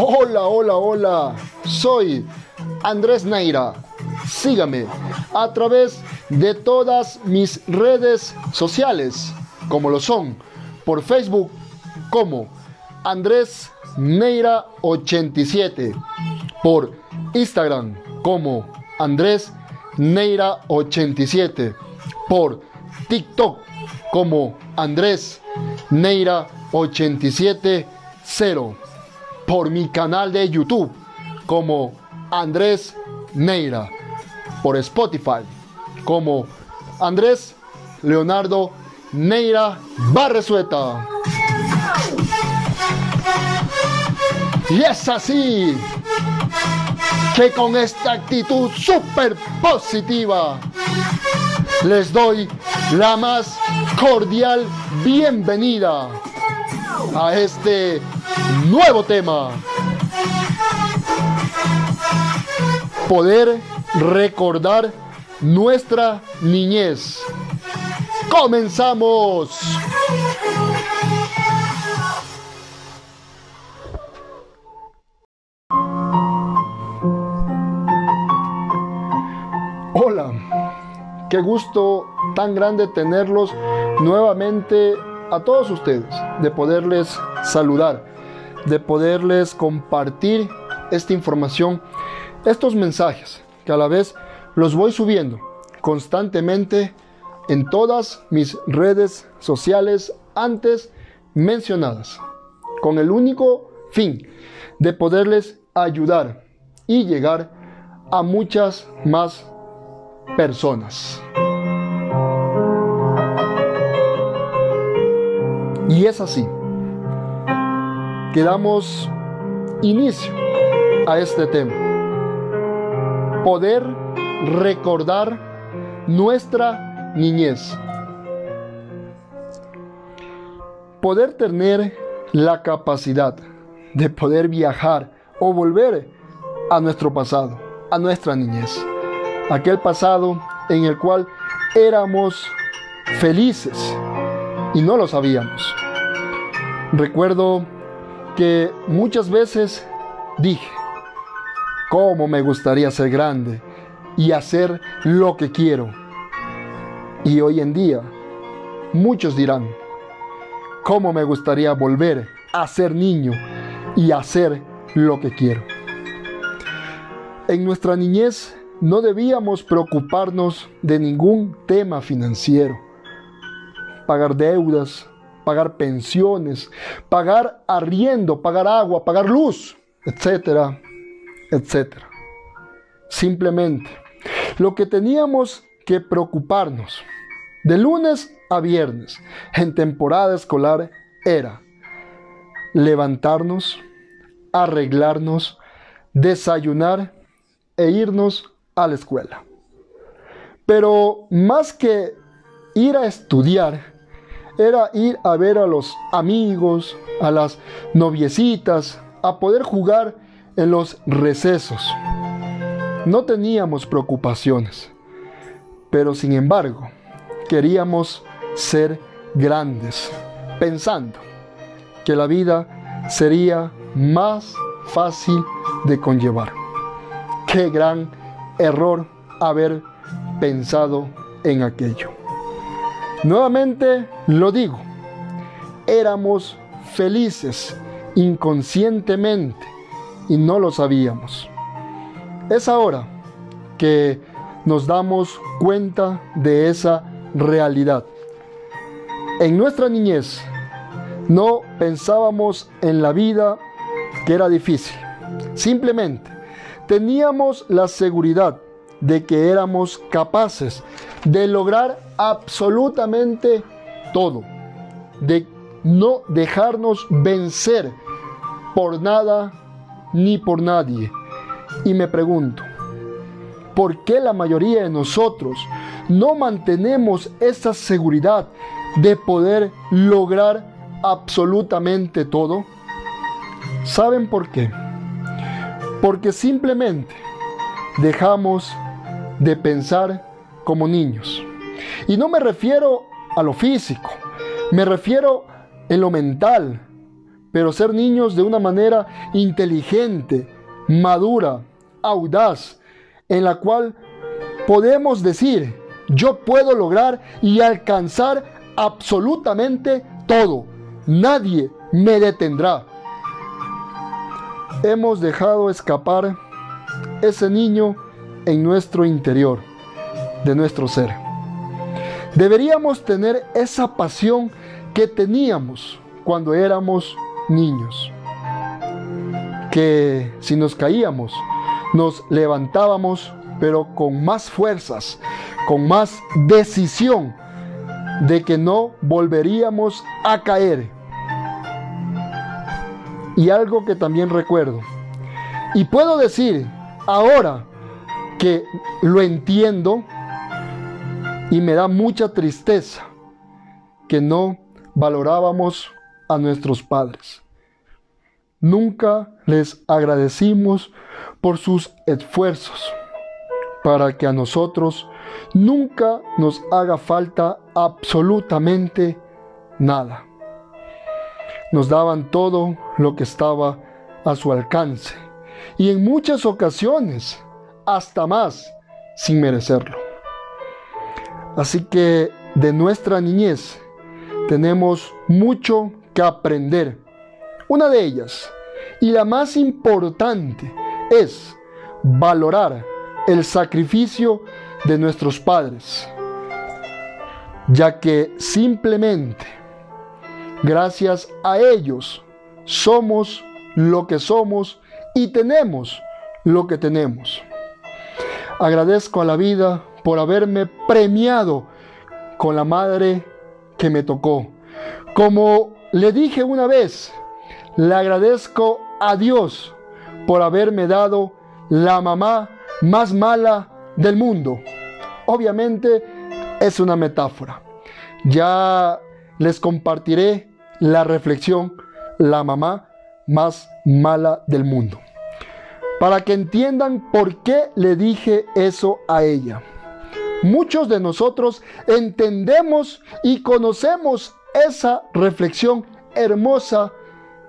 Hola, hola, hola. Soy Andrés Neira. Sígame a través de todas mis redes sociales, como lo son por Facebook como Andrés Neira 87, por Instagram como Andrés Neira 87, por TikTok como Andrés Neira 870 por mi canal de YouTube como Andrés Neira, por Spotify como Andrés Leonardo Neira Barresueta. Y es así que con esta actitud súper positiva les doy la más cordial bienvenida a este nuevo tema. Poder recordar nuestra niñez. ¡Comenzamos! Hola, qué gusto tan grande tenerlos nuevamente a todos ustedes, de poderles saludar, de poderles compartir esta información, estos mensajes, que a la vez los voy subiendo constantemente en todas mis redes sociales antes mencionadas, con el único fin de poderles ayudar y llegar a muchas más personas. Y es así que damos inicio a este tema. Poder recordar nuestra niñez. Poder tener la capacidad de poder viajar o volver a nuestro pasado, a nuestra niñez. Aquel pasado en el cual éramos felices y no lo sabíamos. Recuerdo que muchas veces dije, ¿cómo me gustaría ser grande y hacer lo que quiero? Y hoy en día, muchos dirán, ¿cómo me gustaría volver a ser niño y hacer lo que quiero? En nuestra niñez no debíamos preocuparnos de ningún tema financiero. Pagar deudas, pagar pensiones, pagar arriendo, pagar agua, pagar luz, etcétera, etcétera. Simplemente, lo que teníamos que preocuparnos de lunes a viernes en temporada escolar era levantarnos, arreglarnos, desayunar e irnos a la escuela. Pero más que ir a estudiar, era ir a ver a los amigos, a las noviecitas, a poder jugar en los recesos. No teníamos preocupaciones, pero sin embargo queríamos ser grandes, pensando que la vida sería más fácil de conllevar. Qué gran error haber pensado en aquello. Nuevamente lo digo, éramos felices inconscientemente y no lo sabíamos. Es ahora que nos damos cuenta de esa realidad. En nuestra niñez no pensábamos en la vida que era difícil. Simplemente teníamos la seguridad de que éramos capaces de lograr absolutamente todo, de no dejarnos vencer por nada ni por nadie. Y me pregunto, ¿por qué la mayoría de nosotros no mantenemos esa seguridad de poder lograr absolutamente todo? ¿Saben por qué? Porque simplemente dejamos de pensar como niños. Y no me refiero a lo físico, me refiero en lo mental, pero ser niños de una manera inteligente, madura, audaz, en la cual podemos decir, yo puedo lograr y alcanzar absolutamente todo. Nadie me detendrá. Hemos dejado escapar ese niño en nuestro interior, de nuestro ser. Deberíamos tener esa pasión que teníamos cuando éramos niños. Que si nos caíamos, nos levantábamos, pero con más fuerzas, con más decisión de que no volveríamos a caer. Y algo que también recuerdo, y puedo decir ahora que lo entiendo y me da mucha tristeza que no valorábamos a nuestros padres. Nunca les agradecimos por sus esfuerzos para que a nosotros nunca nos haga falta absolutamente nada. Nos daban todo lo que estaba a su alcance y en muchas ocasiones hasta más sin merecerlo. Así que de nuestra niñez tenemos mucho que aprender. Una de ellas, y la más importante, es valorar el sacrificio de nuestros padres, ya que simplemente gracias a ellos somos lo que somos y tenemos lo que tenemos. Agradezco a la vida por haberme premiado con la madre que me tocó. Como le dije una vez, le agradezco a Dios por haberme dado la mamá más mala del mundo. Obviamente es una metáfora. Ya les compartiré la reflexión, la mamá más mala del mundo. Para que entiendan por qué le dije eso a ella. Muchos de nosotros entendemos y conocemos esa reflexión hermosa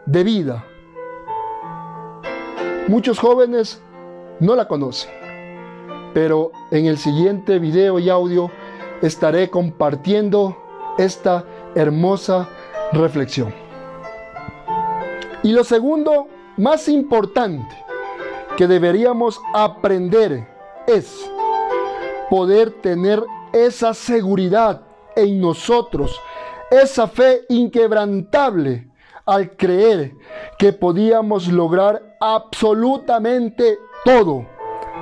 de vida. Muchos jóvenes no la conocen, pero en el siguiente video y audio estaré compartiendo esta hermosa reflexión. Y lo segundo, más importante, que deberíamos aprender es poder tener esa seguridad en nosotros, esa fe inquebrantable al creer que podíamos lograr absolutamente todo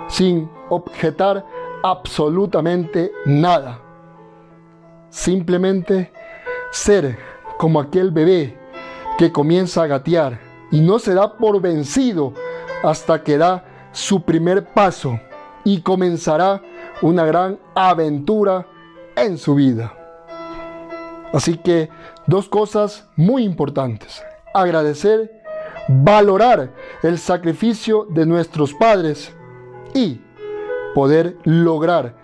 sin objetar absolutamente nada. Simplemente ser como aquel bebé que comienza a gatear y no se da por vencido hasta que da su primer paso y comenzará una gran aventura en su vida. Así que dos cosas muy importantes. Agradecer, valorar el sacrificio de nuestros padres y poder lograr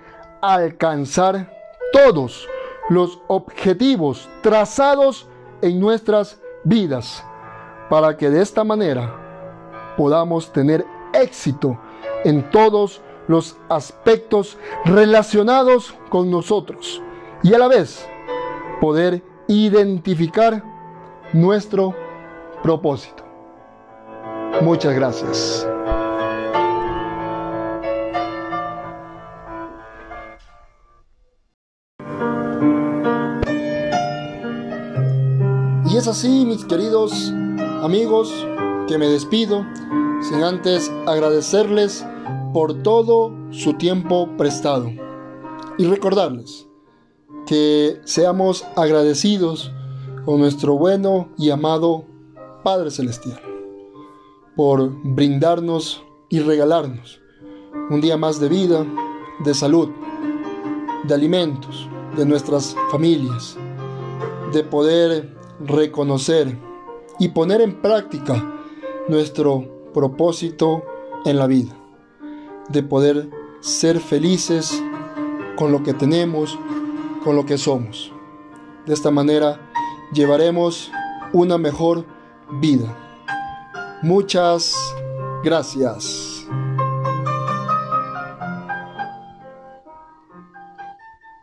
alcanzar todos los objetivos trazados en nuestras vidas para que de esta manera podamos tener éxito en todos los aspectos relacionados con nosotros y a la vez poder identificar nuestro propósito. Muchas gracias. Y es así, mis queridos amigos, que me despido sin antes agradecerles por todo su tiempo prestado y recordarles que seamos agradecidos con nuestro bueno y amado Padre Celestial por brindarnos y regalarnos un día más de vida, de salud, de alimentos, de nuestras familias, de poder reconocer y poner en práctica nuestro propósito en la vida, de poder ser felices con lo que tenemos, con lo que somos. De esta manera llevaremos una mejor vida. Muchas gracias.